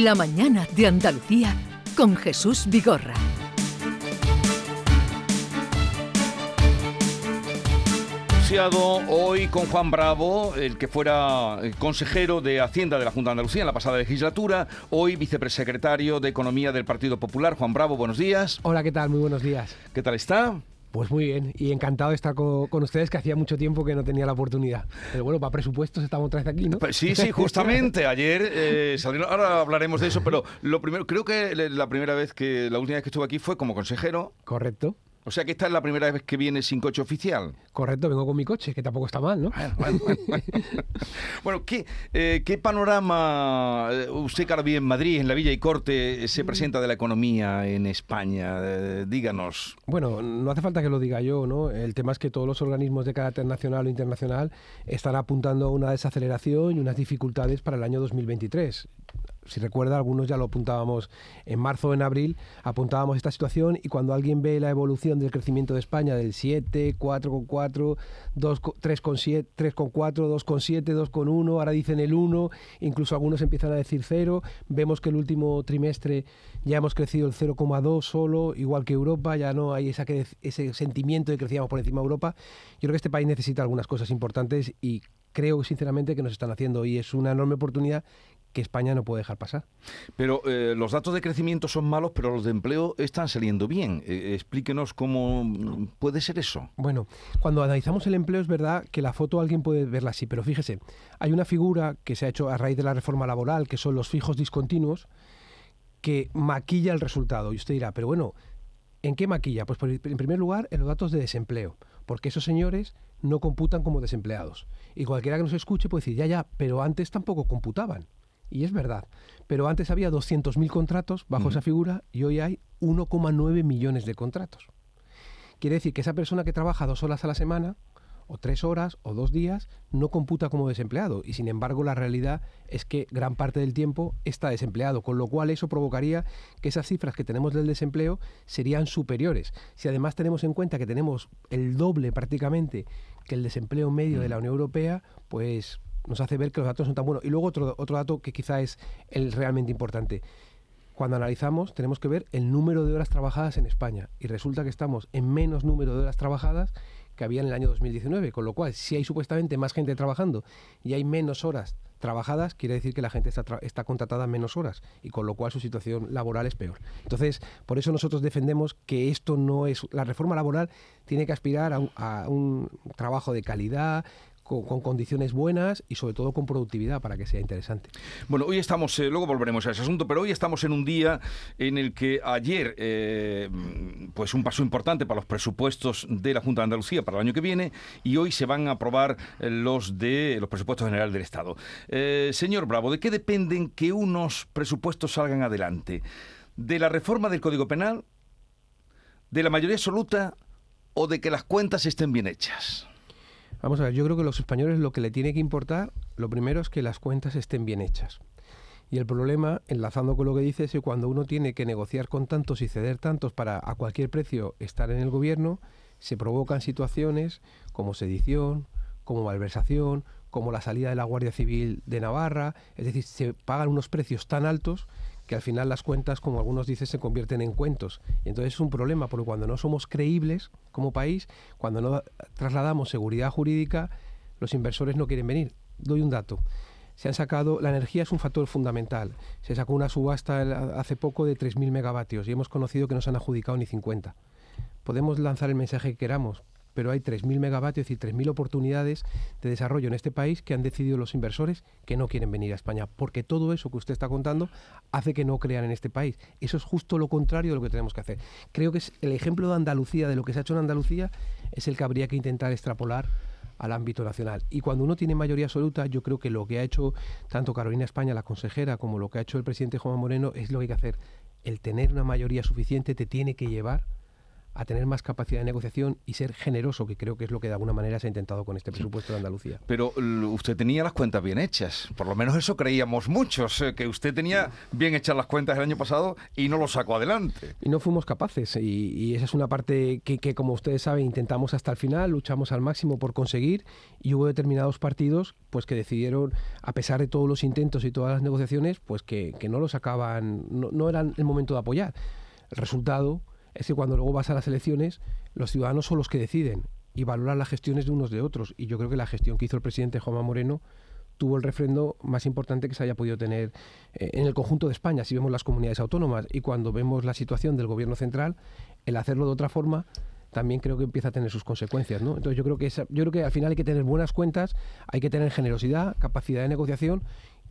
La mañana de Andalucía con Jesús Vigorra. hoy con Juan Bravo, el que fuera eh, consejero de Hacienda de la Junta de Andalucía en la pasada legislatura, hoy vicepresecretario de Economía del Partido Popular. Juan Bravo, buenos días. Hola, ¿qué tal? Muy buenos días. ¿Qué tal está? Pues muy bien, y encantado de estar con, ustedes, que hacía mucho tiempo que no tenía la oportunidad. Pero bueno, para presupuestos estamos otra vez aquí, ¿no? Pues sí, sí, justamente. Ayer eh, salieron, ahora hablaremos de eso, pero lo primero, creo que la primera vez que, la última vez que estuve aquí fue como consejero. Correcto. O sea que esta es la primera vez que viene sin coche oficial. Correcto, vengo con mi coche, que tampoco está mal, ¿no? Bueno, ¿qué, eh, ¿qué, panorama eh, usted vive en Madrid, en la Villa y Corte, se presenta de la economía en España? Eh, díganos. Bueno, no hace falta que lo diga yo, ¿no? El tema es que todos los organismos de carácter nacional o internacional están apuntando a una desaceleración y unas dificultades para el año 2023 si recuerda, algunos ya lo apuntábamos en marzo o en abril, apuntábamos esta situación y cuando alguien ve la evolución del crecimiento de España del 7, 4,4, 3,4, 2,7, 2,1, ahora dicen el 1, incluso algunos empiezan a decir 0, vemos que el último trimestre ya hemos crecido el 0,2 solo, igual que Europa, ya no hay ese sentimiento de que crecíamos por encima de Europa. Yo creo que este país necesita algunas cosas importantes y creo sinceramente que nos están haciendo y es una enorme oportunidad que España no puede dejar pasar. Pero eh, los datos de crecimiento son malos, pero los de empleo están saliendo bien. Eh, explíquenos cómo puede ser eso. Bueno, cuando analizamos el empleo es verdad que la foto alguien puede verla así, pero fíjese, hay una figura que se ha hecho a raíz de la reforma laboral, que son los fijos discontinuos, que maquilla el resultado. Y usted dirá, pero bueno, ¿en qué maquilla? Pues en primer lugar, en los datos de desempleo, porque esos señores no computan como desempleados. Y cualquiera que nos escuche puede decir, ya, ya, pero antes tampoco computaban. Y es verdad. Pero antes había 200.000 contratos bajo esa figura y hoy hay 1,9 millones de contratos. Quiere decir que esa persona que trabaja dos horas a la semana, o tres horas, o dos días, no computa como desempleado. Y sin embargo, la realidad es que gran parte del tiempo está desempleado, con lo cual eso provocaría que esas cifras que tenemos del desempleo serían superiores. Si además tenemos en cuenta que tenemos el doble prácticamente que el desempleo medio de la Unión Europea, pues nos hace ver que los datos son tan buenos. Y luego otro, otro dato que quizá es el realmente importante. Cuando analizamos tenemos que ver el número de horas trabajadas en España y resulta que estamos en menos número de horas trabajadas que había en el año 2019, con lo cual si hay supuestamente más gente trabajando y hay menos horas trabajadas, quiere decir que la gente está, está contratada menos horas y con lo cual su situación laboral es peor. Entonces, por eso nosotros defendemos que esto no es, la reforma laboral tiene que aspirar a un trabajo de calidad, con, condiciones buenas y sobre todo con productividad para que sea interesante. Bueno, hoy estamos, eh, luego volveremos a ese asunto, pero hoy estamos en un día en el que ayer, eh, pues un paso importante para los presupuestos de la Junta de Andalucía para el año que viene y hoy se van a aprobar eh, los de los presupuestos generales del Estado. señor Bravo, ¿de qué dependen que unos presupuestos salgan adelante? ¿De la reforma del Código Penal? ¿De la mayoría absoluta? ¿O de que las cuentas estén bien hechas? Vamos a ver, yo creo que los españoles lo que le tiene que importar, lo primero es que las cuentas estén bien hechas. Y el problema, enlazando con lo que dice, es que cuando uno tiene que negociar con tantos y ceder tantos para a cualquier precio estar en el gobierno, se provocan situaciones como sedición, como malversación, como la salida de la Guardia Civil de Navarra, es decir, se pagan unos precios tan altos que al final las cuentas, como algunos dicen, se convierten en cuentos. Y entonces es un problema, porque cuando no somos creíbles como país, cuando no trasladamos seguridad jurídica, los inversores no quieren venir. Doy un dato. Se han sacado, la energía es un factor fundamental. Se sacó una subasta hace poco de 3.000 megavatios y hemos conocido que no se han adjudicado ni 50. Podemos lanzar el mensaje que queramos, pero hay 3.000 megavatios y 3.000 oportunidades de desarrollo en este país que han decidido los inversores que no quieren venir a España, porque todo eso que usted está contando hace que no crean en este país. Eso es justo lo contrario de lo que tenemos que hacer. Creo que es el ejemplo de Andalucía, de lo que se ha hecho en Andalucía, es el que habría que intentar extrapolar al ámbito nacional. Y cuando uno tiene mayoría absoluta, yo creo que lo que ha hecho tanto Carolina España, la consejera, como lo que ha hecho el presidente Juan Moreno, es lo que hay que hacer. El tener una mayoría suficiente te tiene que llevar a tener más capacidad de negociación y ser generoso, que creo que es lo que de alguna manera se ha intentado con este presupuesto de Andalucía. Pero usted tenía las cuentas bien hechas, por lo menos eso creíamos muchos, eh, que usted tenía bien hechas las cuentas el año pasado y no lo sacó adelante. Y no fuimos capaces, y, esa es una parte que, que, como ustedes saben, intentamos hasta el final, luchamos al máximo por conseguir, y hubo determinados partidos pues que decidieron, a pesar de todos los intentos y todas las negociaciones, pues que, que no lo sacaban, no, no eran el momento de apoyar. El resultado es que cuando luego vas a las elecciones, los ciudadanos son los que deciden y valoran las gestiones de unos de otros. Y yo creo que la gestión que hizo el presidente Juanma Moreno tuvo el refrendo más importante que se haya podido tener eh, en el conjunto de España, si vemos las comunidades autónomas. Y cuando vemos la situación del gobierno central, el hacerlo de otra forma también creo que empieza a tener sus consecuencias, ¿no? Entonces yo creo que yo creo que al final hay que tener buenas cuentas, hay que tener generosidad, capacidad de negociación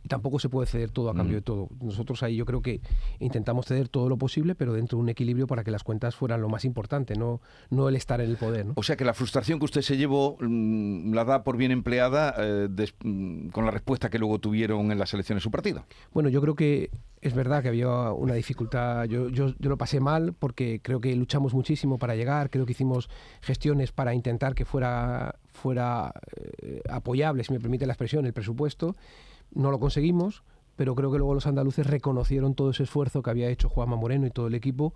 y tampoco se puede ceder todo a cambio mm. de todo. Nosotros ahí yo creo que intentamos ceder todo lo posible, pero dentro de un equilibrio para que las cuentas fueran lo más importante, no, no el estar en el poder. O sea que la frustración que usted se llevó mm, la da por bien empleada eh, mm, con la respuesta que luego tuvieron en las elecciones de su partido. Bueno, yo creo que es verdad que había una dificultad. Yo, yo, yo lo pasé mal porque creo que luchamos muchísimo para llegar, creo que hicimos gestiones para intentar que fuera, fuera eh, apoyable, si me permite la expresión, el presupuesto no lo conseguimos, pero creo que luego los andaluces reconocieron todo ese esfuerzo que había hecho Juanma Moreno y todo el equipo.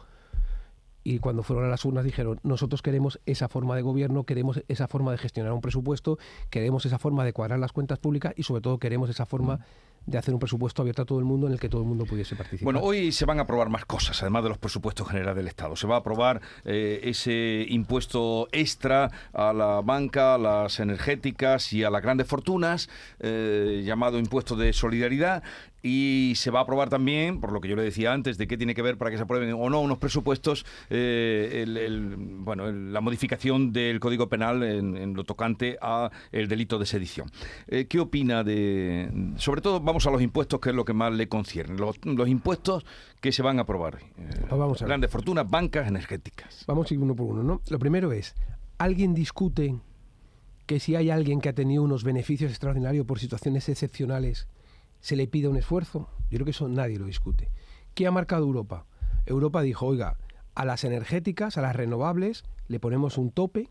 Y cuando fueron a las urnas dijeron, nosotros queremos esa forma de gobierno, queremos esa forma de gestionar un presupuesto, queremos esa forma de cuadrar las cuentas públicas y sobre todo queremos esa forma de hacer un presupuesto abierto a todo el mundo en el que todo el mundo pudiese participar. Bueno, hoy se van a aprobar más cosas, además de los presupuestos generales del Estado. Se va a aprobar eh, ese impuesto extra a la banca, a las energéticas y a las grandes fortunas, eh, llamado impuesto de solidaridad. Y se va a aprobar también, por lo que yo le decía antes, de qué tiene que ver para que se aprueben o no unos presupuestos, eh, bueno, la modificación del Código Penal en, lo tocante a el delito de sedición. ¿Qué opina de, sobre todo, vamos a los impuestos, que es lo que más le concierne. Los, impuestos que se van a aprobar. Eh, pues vamos a Grandes fortunas, bancas, energéticas. Vamos a ir uno por uno, ¿no? Lo primero es, ¿alguien discute que si hay alguien que ha tenido unos beneficios extraordinarios por situaciones excepcionales, se le pide un esfuerzo? Yo creo que eso nadie lo discute. ¿Qué ha marcado Europa? Europa dijo, oiga, a las energéticas, a las renovables, le ponemos un tope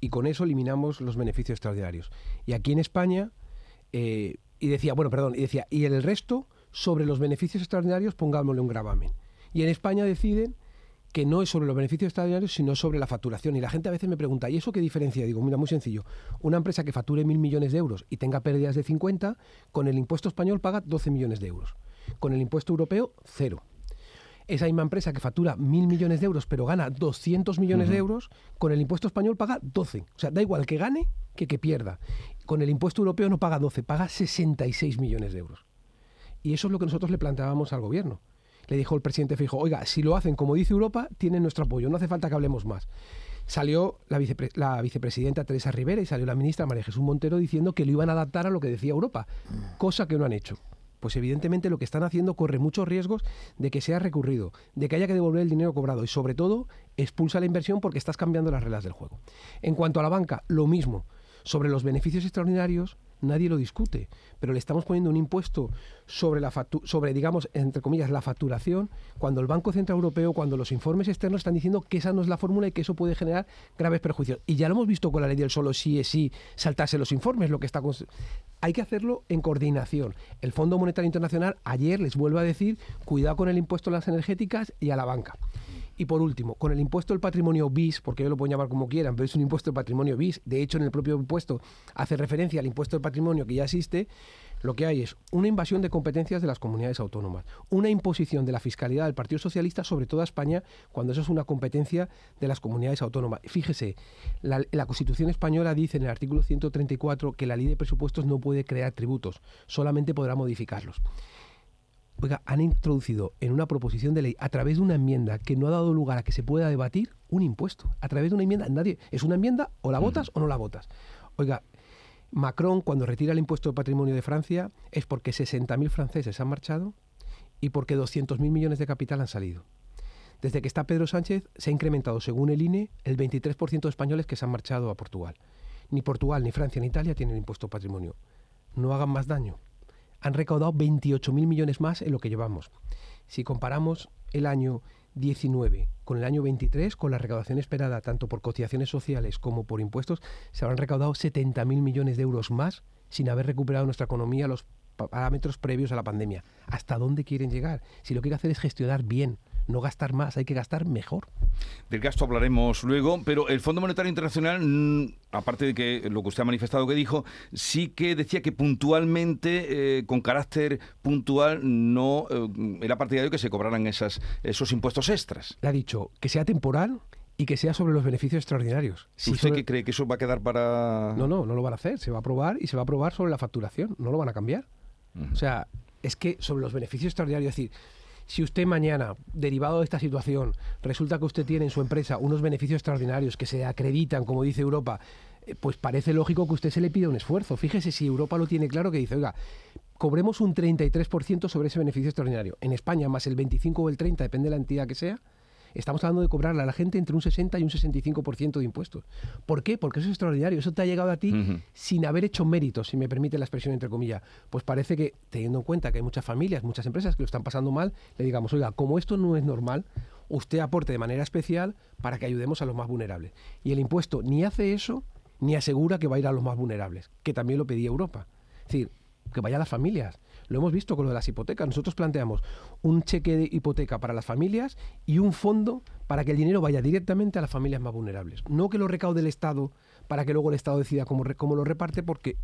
y con eso eliminamos los beneficios extraordinarios. Y aquí en España eh, y decía, bueno, perdón, y decía, y el resto, sobre los beneficios extraordinarios, pongámosle un gravamen. Y en España deciden que no es sobre los beneficios extraordinarios, sino sobre la facturación. Y la gente a veces me pregunta, ¿y eso qué diferencia? Digo, mira, muy sencillo. Una empresa que facture mil millones de euros y tenga pérdidas de 50, con el impuesto español paga 12 millones de euros. Con el impuesto europeo, cero. Esa misma empresa que factura mil millones de euros, pero gana 200 millones de euros, con el impuesto español paga 12. O sea, da igual que gane que que pierda con el impuesto europeo no paga 12, paga 66 millones de euros. Y eso es lo que nosotros le planteábamos al gobierno. Le dijo el presidente Fijo, oiga, si lo hacen como dice Europa, tienen nuestro apoyo, no hace falta que hablemos más. Salió la, la vicepresidenta Teresa Rivera y salió la ministra María Jesús Montero diciendo que lo iban a adaptar a lo que decía Europa, cosa que no han hecho pues evidentemente lo que están haciendo corre muchos riesgos de que sea recurrido, de que haya que devolver el dinero cobrado y sobre todo expulsa la inversión porque estás cambiando las reglas del juego. En cuanto a la banca, lo mismo. Sobre los beneficios extraordinarios nadie lo discute, pero le estamos poniendo un impuesto sobre la sobre digamos entre comillas la facturación cuando el Banco Central Europeo, cuando los informes externos están diciendo que esa no es la fórmula y que eso puede generar graves perjuicios. Y ya lo hemos visto con la ley del solo sí es sí saltarse los informes, lo que está hay que hacerlo en coordinación. El Fondo Monetario Internacional ayer les vuelve a decir cuidado con el impuesto a las energéticas y a la banca. Y por último, con el impuesto del patrimonio BIS, porque ellos lo pueden llamar como quieran, pero es un impuesto del patrimonio BIS, de hecho en el propio impuesto hace referencia al impuesto del patrimonio que ya existe, lo que hay es una invasión de competencias de las comunidades autónomas, una imposición de la fiscalidad del Partido Socialista sobre toda España cuando eso es una competencia de las comunidades autónomas. Fíjese, la, la Constitución española dice en el artículo 134 que la ley de presupuestos no puede crear tributos, solamente podrá modificarlos oiga, han introducido en una proposición de ley a través de una enmienda que no ha dado lugar a que se pueda debatir un impuesto. A través de una enmienda, nadie. Es una enmienda, o la votas o no la votas. Oiga, Macron, cuando retira el impuesto de patrimonio de Francia, es porque 60.000 franceses han marchado y porque 200.000 millones de capital han salido. Desde que está Pedro Sánchez, se ha incrementado, según el INE, el 23% de españoles que se han marchado a Portugal. Ni Portugal, ni Francia, ni Italia tienen impuesto de patrimonio. No hagan más daño han recaudado 28.000 millones más en lo que llevamos. Si comparamos el año 19 con el año 23, con la recaudación esperada tanto por cotizaciones sociales como por impuestos, se habrán recaudado 70.000 millones de euros más sin haber recuperado nuestra economía los parámetros previos a la pandemia. ¿Hasta dónde quieren llegar? Si lo que hay que hacer es gestionar bien, no gastar más, hay que gastar mejor. Del gasto hablaremos luego, pero el Fondo Monetario Internacional, mm, aparte de que lo que usted ha manifestado que dijo, sí que decía que puntualmente, eh, con carácter puntual, no eh, era partidario que se cobraran esas, esos impuestos extras. Le ha dicho que sea temporal y que sea sobre los beneficios extraordinarios. Si ¿Usted qué cree que eso va a quedar para...? No, no, no lo van a hacer. Se va a aprobar y se va a aprobar sobre la facturación. No lo van a cambiar. O sea, es que sobre los beneficios extraordinarios, es decir, si usted mañana, derivado de esta situación, resulta que usted tiene en su empresa unos beneficios extraordinarios que se acreditan, como dice Europa, eh, pues parece lógico que usted se le pida un esfuerzo. Fíjese si Europa lo tiene claro que dice, oiga, cobremos un 33% sobre ese beneficio extraordinario. En España, más el 25 o el 30, depende de la entidad que sea, estamos hablando de cobrarle a la gente entre un 60 y un 65% de impuestos. ¿Por qué? Porque eso es extraordinario. Eso te ha llegado a ti sin haber hecho méritos, si me permite la expresión entre comillas. Pues parece que, teniendo en cuenta que hay muchas familias, muchas empresas que lo están pasando mal, le digamos, oiga, como esto no es normal, usted aporte de manera especial para que ayudemos a los más vulnerables. Y el impuesto ni hace eso, ni asegura que va a ir a los más vulnerables, que también lo pedía Europa. Es decir, que vaya a las familias. Lo hemos visto con lo de las hipotecas. Nosotros planteamos un cheque de hipoteca para las familias y un fondo para que el dinero vaya directamente a las familias más vulnerables. No que lo recaude el Estado para que luego el Estado decida cómo, cómo lo reparte, porque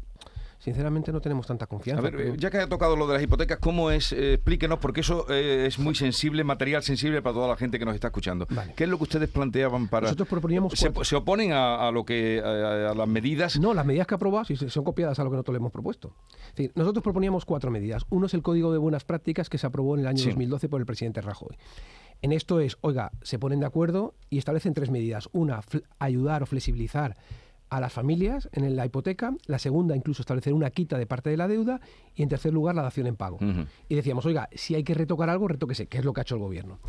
sinceramente no tenemos tanta confianza. A ver, ya que ha tocado lo de las hipotecas, ¿cómo es? Eh, explíquenos, porque eso eh, es muy sensible, material sensible para toda la gente que nos está escuchando. ¿Qué es lo que ustedes planteaban para...? Nosotros proponíamos... ¿Se, oponen a, lo que a, las medidas? No, las medidas que aprobado sí, son copiadas a lo que nosotros le hemos propuesto. nosotros proponíamos cuatro medidas. Uno es el Código de Buenas Prácticas que se aprobó en el año 2012 por el presidente Rajoy. En esto es, oiga, se ponen de acuerdo y establecen tres medidas. Una, ayudar o flexibilizar a las familias en la hipoteca, la segunda incluso establecer una quita de parte de la deuda y en tercer lugar la dación en pago. Y decíamos, oiga, si hay que retocar algo, retóquese, que es lo que ha hecho el gobierno.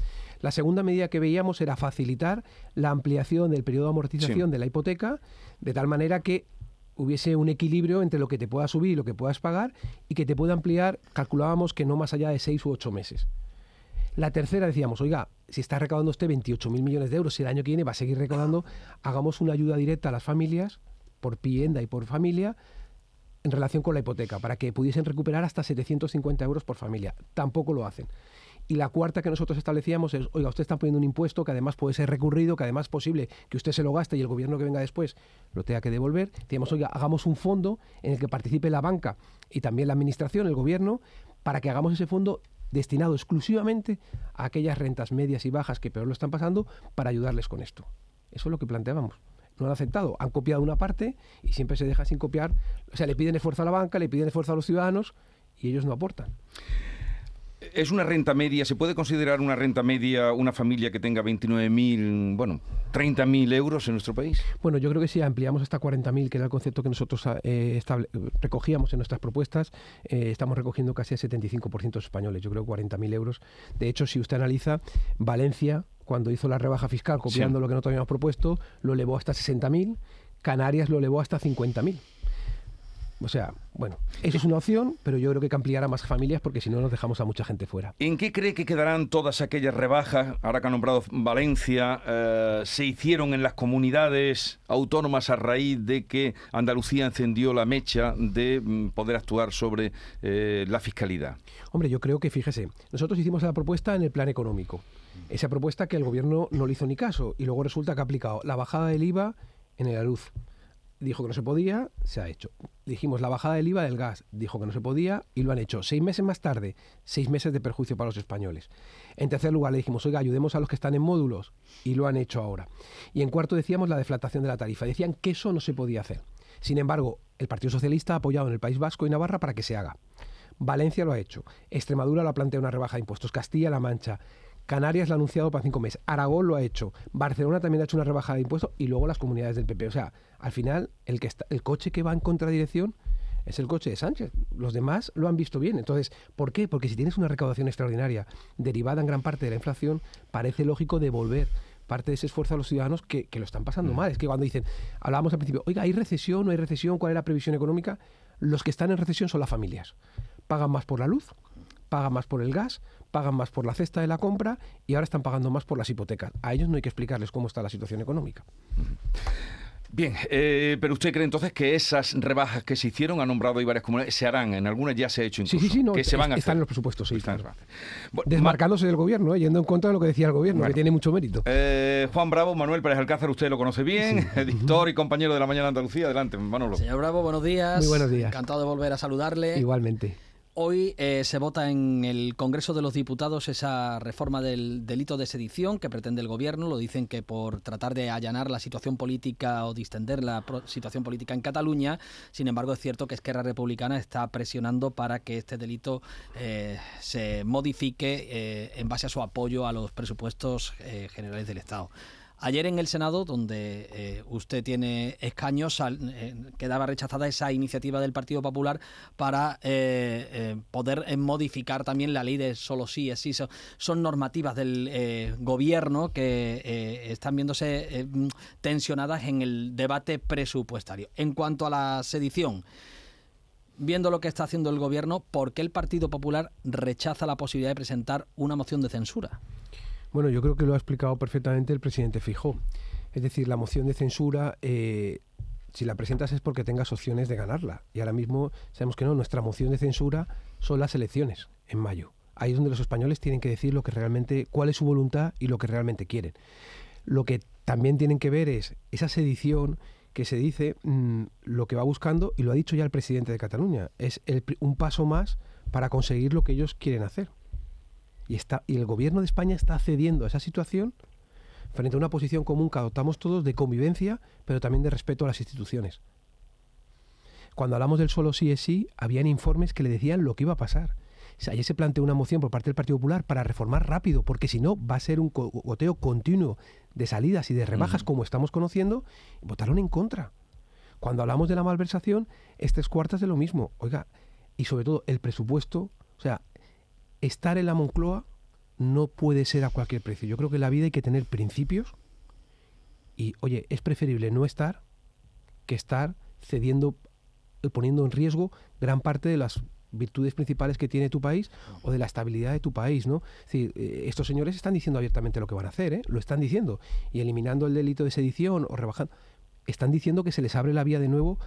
La segunda medida que veíamos era facilitar la ampliación del periodo de amortización de la hipoteca de tal manera que hubiese un equilibrio entre lo que te pueda subir y lo que puedas pagar y que te pueda ampliar, calculábamos que no más allá de seis u ocho meses. La tercera decíamos, oiga, si está recaudando usted 28.000 millones de euros, si el año que viene va a seguir recaudando, hagamos una ayuda directa a las familias, por vivienda y por familia, en relación con la hipoteca, para que pudiesen recuperar hasta 750 euros por familia. Tampoco lo hacen. Y la cuarta que nosotros establecíamos es, oiga, usted está poniendo un impuesto que además puede ser recurrido, que además es posible que usted se lo gaste y el gobierno que venga después lo tenga que devolver. Decíamos, oiga, hagamos un fondo en el que participe la banca y también la administración, el gobierno, para que hagamos ese fondo destinado exclusivamente a aquellas rentas medias y bajas que peor lo están pasando para ayudarles con esto. Eso es lo que planteábamos. No han aceptado, han copiado una parte y siempre se deja sin copiar. O sea, le piden esfuerzo a la banca, le piden esfuerzo a los ciudadanos y ellos no aportan. ¿Es una renta media? ¿Se puede considerar una renta media una familia que tenga 29.000, bueno, 30.000 euros en nuestro país? Bueno, yo creo que si ampliamos hasta 40.000, que era el concepto que nosotros eh, recogíamos en nuestras propuestas, eh, estamos recogiendo casi el 75% de españoles. Yo creo que 40.000 euros. De hecho, si usted analiza, Valencia, cuando hizo la rebaja fiscal, copiando lo que nosotros habíamos propuesto, lo elevó hasta 60.000, Canarias lo elevó hasta 50.000. O sea, bueno, eso es una opción, pero yo creo que hay que ampliar a más familias porque si no nos dejamos a mucha gente fuera. ¿En qué cree que quedarán todas aquellas rebajas, ahora que ha nombrado Valencia, eh, se hicieron en las comunidades autónomas a raíz de que Andalucía encendió la mecha de mm, poder actuar sobre eh, la fiscalidad? Hombre, yo creo que, fíjese, nosotros hicimos la propuesta en el plan económico. Esa propuesta que el gobierno no le hizo ni caso y luego resulta que ha aplicado la bajada del IVA en el luz dijo que no se podía, se ha hecho. Dijimos la bajada del IVA del gas, dijo que no se podía y lo han hecho. Seis meses más tarde, seis meses de perjuicio para los españoles. En tercer lugar le dijimos, oiga, ayudemos a los que están en módulos y lo han hecho ahora. Y en cuarto decíamos la deflatación de la tarifa. Decían que eso no se podía hacer. Sin embargo, el Partido Socialista ha apoyado en el País Vasco y Navarra para que se haga. Valencia lo ha hecho. Extremadura lo ha planteado una rebaja de impuestos. Castilla-La Mancha, Canarias lo ha anunciado para cinco meses. Aragón lo ha hecho. Barcelona también ha hecho una rebajada de impuestos y luego las comunidades del PP. O sea, al final, el, que está, el coche que va en contradirección es el coche de Sánchez. Los demás lo han visto bien. Entonces, ¿por qué? Porque si tienes una recaudación extraordinaria derivada en gran parte de la inflación, parece lógico devolver parte de ese esfuerzo a los ciudadanos que, lo están pasando mm. mal. Es que cuando dicen, hablábamos al principio, oiga, ¿hay recesión? ¿No hay recesión? ¿Cuál es la previsión económica? Los que están en recesión son las familias. Pagan más por la luz, pagan más por el gas, pagan más por la cesta de la compra y ahora están pagando más por las hipotecas. A ellos no hay que explicarles cómo está la situación económica. Bien, eh, pero usted cree entonces que esas rebajas que se hicieron, ha nombrado ahí varias comunidades, se harán, en algunas ya se ha hecho incluso, sí, sí, sí, no, que se van a están hacer. en los presupuestos, sí. Están- claro. Bueno, Desmarcándose del gobierno, ¿eh? yendo en contra de lo que decía el gobierno, Bueno. que tiene mucho mérito. Eh, Juan Bravo, Manuel Pérez Alcázar, usted lo conoce bien, editor y compañero de la Mañana de Andalucía. Adelante, Manolo. Señor Bravo, buenos días. Muy buenos días. Encantado de volver a saludarle. Igualmente. Hoy eh, se vota en el Congreso de los Diputados esa reforma del delito de sedición que pretende el Gobierno. Lo dicen que por tratar de allanar la situación política o distender la situación política en Cataluña. Sin embargo, es cierto que Esquerra Republicana está presionando para que este delito eh, se modifique eh, en base a su apoyo a los presupuestos generales del Estado. Ayer en el Senado, donde eh, usted tiene escaños, eh, quedaba rechazada esa iniciativa del Partido Popular para eh, poder modificar también la ley de solo sí es sí. So- Son normativas del gobierno que están viéndose tensionadas en el debate presupuestario. En cuanto a la sedición, viendo lo que está haciendo el gobierno, ¿por qué el Partido Popular rechaza la posibilidad de presentar una moción de censura? Bueno, yo creo que lo ha explicado perfectamente el presidente Fijó. Es decir, la moción de censura, eh, si la presentas es porque tengas opciones de ganarla. Y ahora mismo sabemos que no, nuestra moción de censura son las elecciones en mayo. Ahí es donde los españoles tienen que decir lo que realmente, cuál es su voluntad y lo que realmente quieren. Lo que también tienen que ver es esa sedición que se dice, mm, lo que va buscando, y lo ha dicho ya el presidente de Cataluña, es el un paso más para conseguir lo que ellos quieren hacer. Y, está, y el gobierno de España está cediendo a esa situación frente a una posición común que adoptamos todos de convivencia, pero también de respeto a las instituciones. Cuando hablamos del solo sí es sí, habían informes que le decían lo que iba a pasar. O sea, ayer se planteó una moción por parte del Partido Popular para reformar rápido, porque si no va a ser un goteo continuo de salidas y de rebajas como estamos conociendo, y votaron en contra. Cuando hablamos de la malversación, es tres cuartas de lo mismo. Oiga, y sobre todo el presupuesto, o sea, estar en la Moncloa no puede ser a cualquier precio. Yo creo que en la vida hay que tener principios y, oye, es preferible no estar que estar cediendo, eh, poniendo en riesgo gran parte de las virtudes principales que tiene tu país o de la estabilidad de tu país, ¿no? Es eh, estos señores están diciendo abiertamente lo que van a hacer, ¿eh? Lo están diciendo. Y eliminando el delito de sedición o rebajando, están diciendo que se les abre la vía de nuevo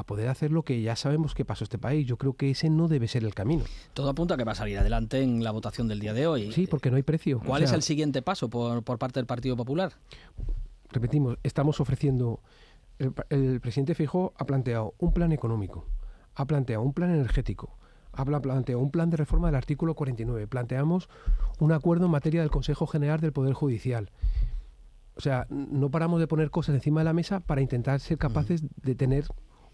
a poder hacer lo que ya sabemos que pasó este país. Yo creo que ese no debe ser el camino. Todo apunta a que va a salir adelante en la votación del día de hoy. Sí, porque no hay precio. ¿Cuál O es el siguiente paso por, por parte del Partido Popular? repetimos, estamos ofreciendo, el, presidente Fijó ha planteado un plan económico, ha planteado un plan energético, ha pla- planteado un plan de reforma del artículo 49, planteamos un acuerdo en materia del Consejo General del Poder Judicial. O sea, no paramos de poner cosas encima de la mesa para intentar ser capaces de tener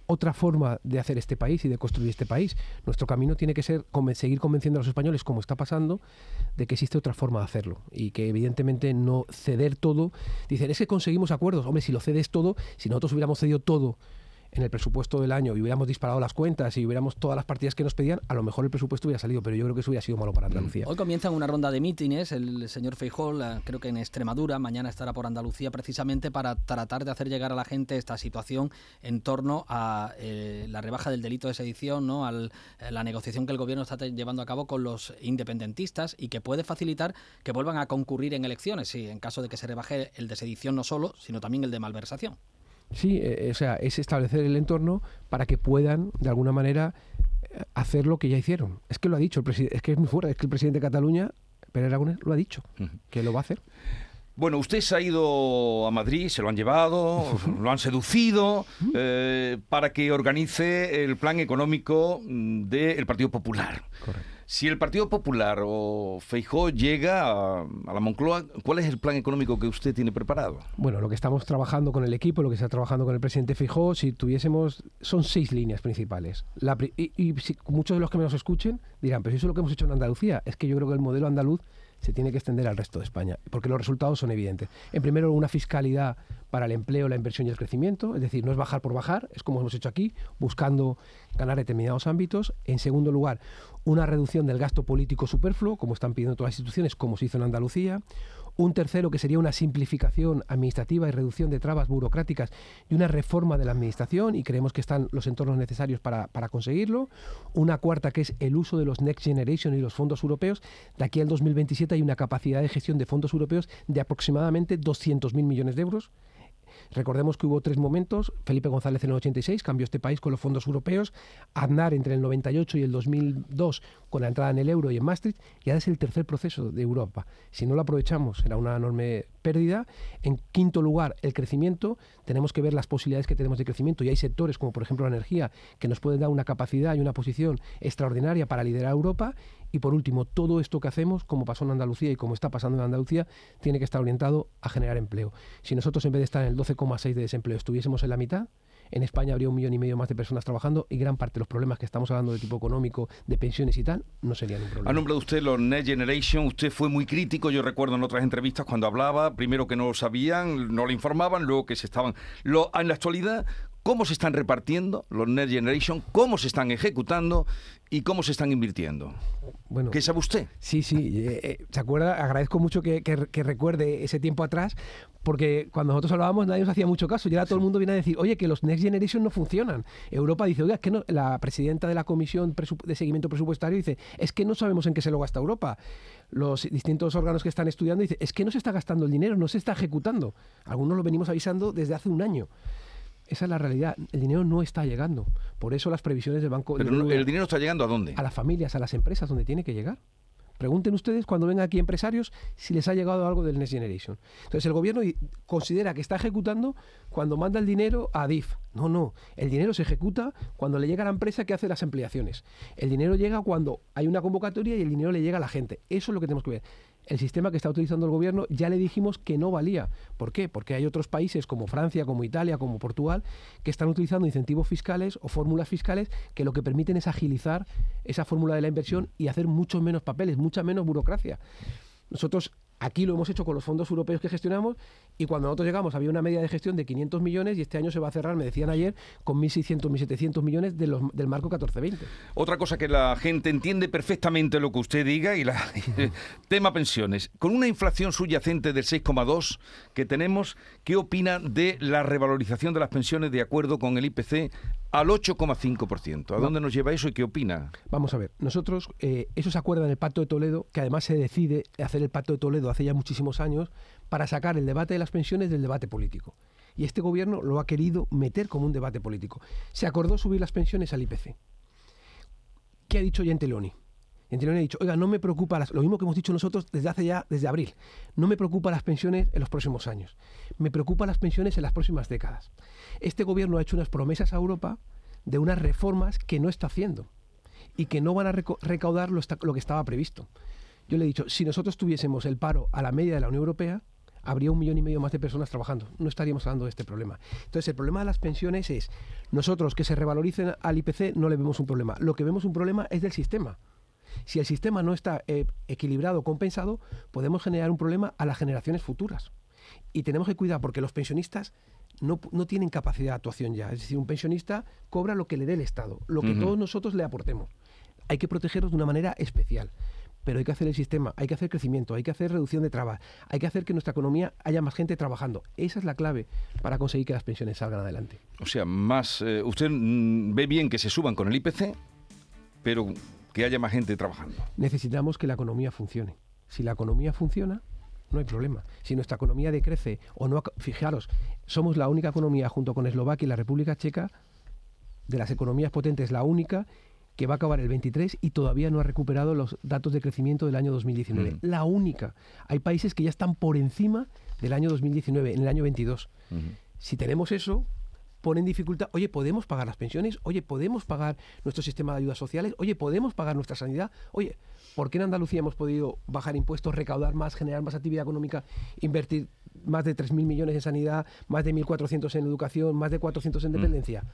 otra forma de hacer este país y de construir este país. Nuestro camino tiene que ser seguir convenciendo a los españoles, como está pasando, de que existe otra forma de hacerlo y que evidentemente no ceder todo. Dicen, es que conseguimos acuerdos. Hombre, si lo cedes todo, si nosotros hubiéramos cedido todo en el presupuesto del año y hubiéramos disparado las cuentas y hubiéramos todas las partidas que nos pedían, a lo mejor el presupuesto hubiera salido, pero yo creo que eso hubiera sido malo para Andalucía. Hoy comienzan una ronda de mítines. El señor Feijóo, la- creo que en Extremadura, mañana estará por Andalucía precisamente para tratar de hacer llegar a la gente esta situación en torno a eh, la rebaja del delito de sedición, ¿no? a la negociación que el gobierno está llevando a cabo con los independentistas y que puede facilitar que vuelvan a concurrir en elecciones, sí, en caso de que se rebaje el de sedición no solo, sino también el de malversación. Sí, eh, o sea, es establecer el entorno para que puedan, de alguna manera, eh, hacer lo que ya hicieron. Es que lo ha dicho, el presi- es que es muy fuerte, es que el presidente de Cataluña, Pérez Aragonés, lo ha dicho, Ujú. que lo va a hacer. Bueno, usted se ha ido a Madrid, se lo han llevado, lo han seducido eh, para que organice el plan económico mm, del Partido Popular. Correcto. Si el Partido Popular o Feijó llega a, a la Moncloa, ¿cuál es el plan económico que usted tiene preparado? Bueno, lo que estamos trabajando con el equipo, lo que está trabajando con el presidente Fijó, si tuviésemos, son seis líneas principales. La y y si- muchos de los que me nos escuchen dirán, pero eso es lo que hemos hecho en Andalucía, es que yo creo que el modelo andaluz se tiene que extender al resto de España, porque los resultados son evidentes. En primer lugar, una fiscalidad para el empleo, la inversión y el crecimiento, es decir, no es bajar por bajar, es como hemos hecho aquí, buscando ganar determinados ámbitos. En segundo lugar, una reducción del gasto político superfluo, como están pidiendo todas las instituciones, como se hizo en Andalucía. Un tercero, que sería una simplificación administrativa y reducción de trabas burocráticas y una reforma de la administración, y creemos que están los entornos necesarios para, para conseguirlo. Una cuarta, que es el uso de los Next Generation y los fondos europeos. De aquí al 2027 hay una capacidad de gestión de fondos europeos de aproximadamente 200.000 millones de euros. Recordemos que hubo tres momentos. Felipe González en el 86 cambió este país con los fondos europeos. Aznar entre el 98 y el 2002 con la entrada en el euro y en Maastricht. Y ahora es el tercer proceso de Europa. Si no lo aprovechamos, será una enorme pérdida. En quinto lugar, el crecimiento. Tenemos que ver las posibilidades que tenemos de crecimiento. Y hay sectores como, por ejemplo, la energía, que nos pueden dar una capacidad y una posición extraordinaria para liderar Europa. Y por último, todo esto que hacemos, como pasó en Andalucía y como está pasando en Andalucía, tiene que estar orientado a generar empleo. Si nosotros en vez de estar en el 12,6 de desempleo estuviésemos en la mitad, en España habría un millón y medio más de personas trabajando y gran parte de los problemas que estamos hablando de tipo económico, de pensiones y tal, no serían un problema. Ha nombrado usted los Next Generation, usted fue muy crítico, yo recuerdo en otras entrevistas cuando hablaba, primero que no lo sabían, no lo informaban, luego que se estaban... Lo, en la actualidad, cómo se están repartiendo los Next Generation, cómo se están ejecutando y cómo se están invirtiendo. Bueno, ¿Qué sabe usted? Sí, sí, eh, eh, ¿se acuerda? Agradezco mucho que, que- que recuerde ese tiempo atrás, porque cuando nosotros hablábamos nadie nos hacía mucho caso y ahora todo el mundo viene a decir, oye, que los Next Generation no funcionan. Europa dice, oiga, es que no, la presidenta de la Comisión de Seguimiento Presupuestario dice, es que no sabemos en qué se lo gasta Europa. Los distintos órganos que están estudiando dicen, es que no se está gastando el dinero, no se está ejecutando. Algunos lo venimos avisando desde hace un año. Esa es la realidad. El dinero no está llegando. Por eso las previsiones del Banco Pero de no- el dinero está llegando a dónde? a las familias, a las empresas, donde tiene que llegar. Pregunten ustedes cuando vengan aquí empresarios si les ha llegado algo del Next Generation. Entonces el gobierno considera que está ejecutando cuando manda el dinero a DIF. No, no. El dinero se ejecuta cuando le llega a la empresa que hace las ampliaciones. El dinero llega cuando hay una convocatoria y el dinero le llega a la gente. Eso es lo que tenemos que ver. El sistema que está utilizando el gobierno ya le dijimos que no valía. ¿Por qué? Porque hay otros países como Francia, como Italia, como Portugal, que están utilizando incentivos fiscales o fórmulas fiscales que lo que permiten es agilizar esa fórmula de la inversión y hacer muchos menos papeles, mucha menos burocracia. Nosotros aquí lo hemos hecho con los fondos europeos que gestionamos y cuando nosotros llegamos había una media de gestión de 500 millones y este año se va a cerrar, me decían ayer, con 1.600, 1.700 millones de los- del marco 14-20. Otra cosa que la gente entiende perfectamente lo que usted diga y la tema pensiones. Con una inflación subyacente del 6,2 que tenemos, ¿qué opina de la revalorización de las pensiones de acuerdo con el IPC al 8,5%? ¿A dónde nos lleva eso y qué opina? Vamos a ver, nosotros, eh, eso se acuerda en el Pacto de Toledo, que además se decide hacer el Pacto de Toledo hace ya muchísimos años para sacar el debate de las pensiones del debate político. Y este gobierno lo ha querido meter como un debate político. Se acordó subir las pensiones al IPC. ¿Qué ha dicho Gentiloni? Gentiloni ha dicho, oiga, no me preocupa, las- lo mismo que hemos dicho nosotros desde hace ya, desde abril, no me preocupa las pensiones en los próximos años, me preocupa las pensiones en las próximas décadas. Este gobierno ha hecho unas promesas a Europa de unas reformas que no está haciendo y que no van a recaudar lo, lo que estaba previsto. Yo le he dicho, si nosotros tuviésemos el paro a la media de la Unión Europea, habría un millón y medio más de personas trabajando. No estaríamos hablando de este problema. Entonces, el problema de las pensiones es, nosotros que se revaloricen al IPC no le vemos un problema. Lo que vemos un problema es del sistema. Si el sistema no está eh, equilibrado, compensado, podemos generar un problema a las generaciones futuras. Y tenemos que cuidar porque los pensionistas no, no tienen capacidad de actuación ya. Es decir, un pensionista cobra lo que le dé el Estado, lo que todos nosotros le aportemos. Hay que protegerlos de una manera especial. Pero hay que hacer el sistema, hay que hacer crecimiento, hay que hacer reducción de trabas, hay que hacer que en nuestra economía haya más gente trabajando. Esa es la clave para conseguir que las pensiones salgan adelante. O sea, más eh, usted mm, ve bien que se suban con el IPC, pero que haya más gente trabajando. necesitamos que la economía funcione. Si la economía funciona, no hay problema. Si nuestra economía decrece o no, fijaros, somos la única economía junto con Eslovaquia y la República Checa, de las economías potentes, la única que va a acabar el 23 y todavía no ha recuperado los datos de crecimiento del año 2019. Mm. La única. Hay países que ya están por encima del año 2019, en el año 22. Ujú. Si tenemos eso, pone en dificultad, oye, podemos pagar las pensiones, oye, podemos pagar nuestro sistema de ayudas sociales, oye, podemos pagar nuestra sanidad, oye, ¿por qué en Andalucía hemos podido bajar impuestos, recaudar más, generar más actividad económica, invertir más de 3.000 millones en sanidad, más de 1.400 en educación, más de 400 en dependencia?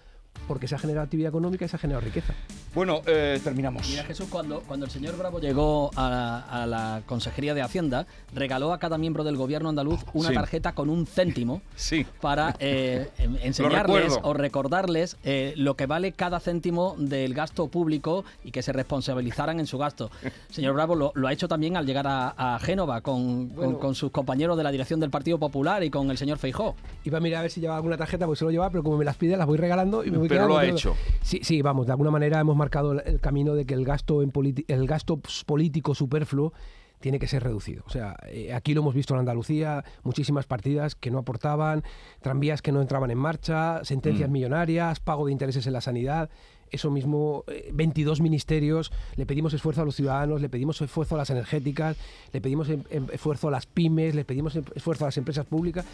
Porque se ha generado actividad económica y se ha generado riqueza. Bueno, eh, terminamos. Mira Jesús, cuando, cuando el señor Bravo llegó a la, a la Consejería de Hacienda, regaló a cada miembro del gobierno andaluz una Sí. tarjeta con un céntimo Sí. para eh, en- enseñarles o recordarles eh, lo que vale cada céntimo del gasto público y que se responsabilizaran en su gasto. Señor Bravo lo, lo ha hecho también al llegar a, a Génova con, con- Bueno. con sus compañeros de la dirección del Partido Popular y con el señor Feijó. Iba a mirar a ver si llevaba alguna tarjeta, porque se lo llevaba, pero como me las pide, las voy regalando y me voy Pero lo ha hecho. Sí, sí, vamos, de alguna manera hemos marcado el- el camino de que el gasto, en el gasto político superfluo tiene que ser reducido. O sea, eh, aquí lo hemos visto en Andalucía, muchísimas partidas que no aportaban, tranvías que no entraban en marcha, sentencias Mm. millonarias, pago de intereses en la sanidad. Eso mismo, eh, 22 ministerios, le pedimos esfuerzo a los ciudadanos, le pedimos esfuerzo a las energéticas, le pedimos em- em- esfuerzo a las pymes, le pedimos em- esfuerzo a las empresas públicas.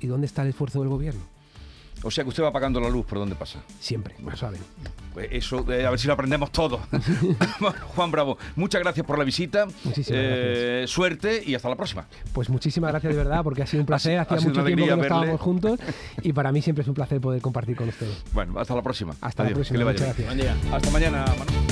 ¿Y dónde está el esfuerzo del gobierno? O sea que usted va pagando la luz por donde pasa. Siempre, lo saben. Pues eso, eh, a ver si lo aprendemos todos. Juan Bravo, muchas gracias por la visita. Muchísimas Eh, Suerte y hasta la próxima. Pues muchísimas gracias de verdad, porque ha sido un placer. Ha Hacía sido mucho tiempo que no estábamos juntos y para mí siempre es un placer poder compartir con ustedes. Bueno, hasta la próxima. Hasta la próxima. que le vaya Muchas bien. gracias. Buen día. Hasta mañana, Manu.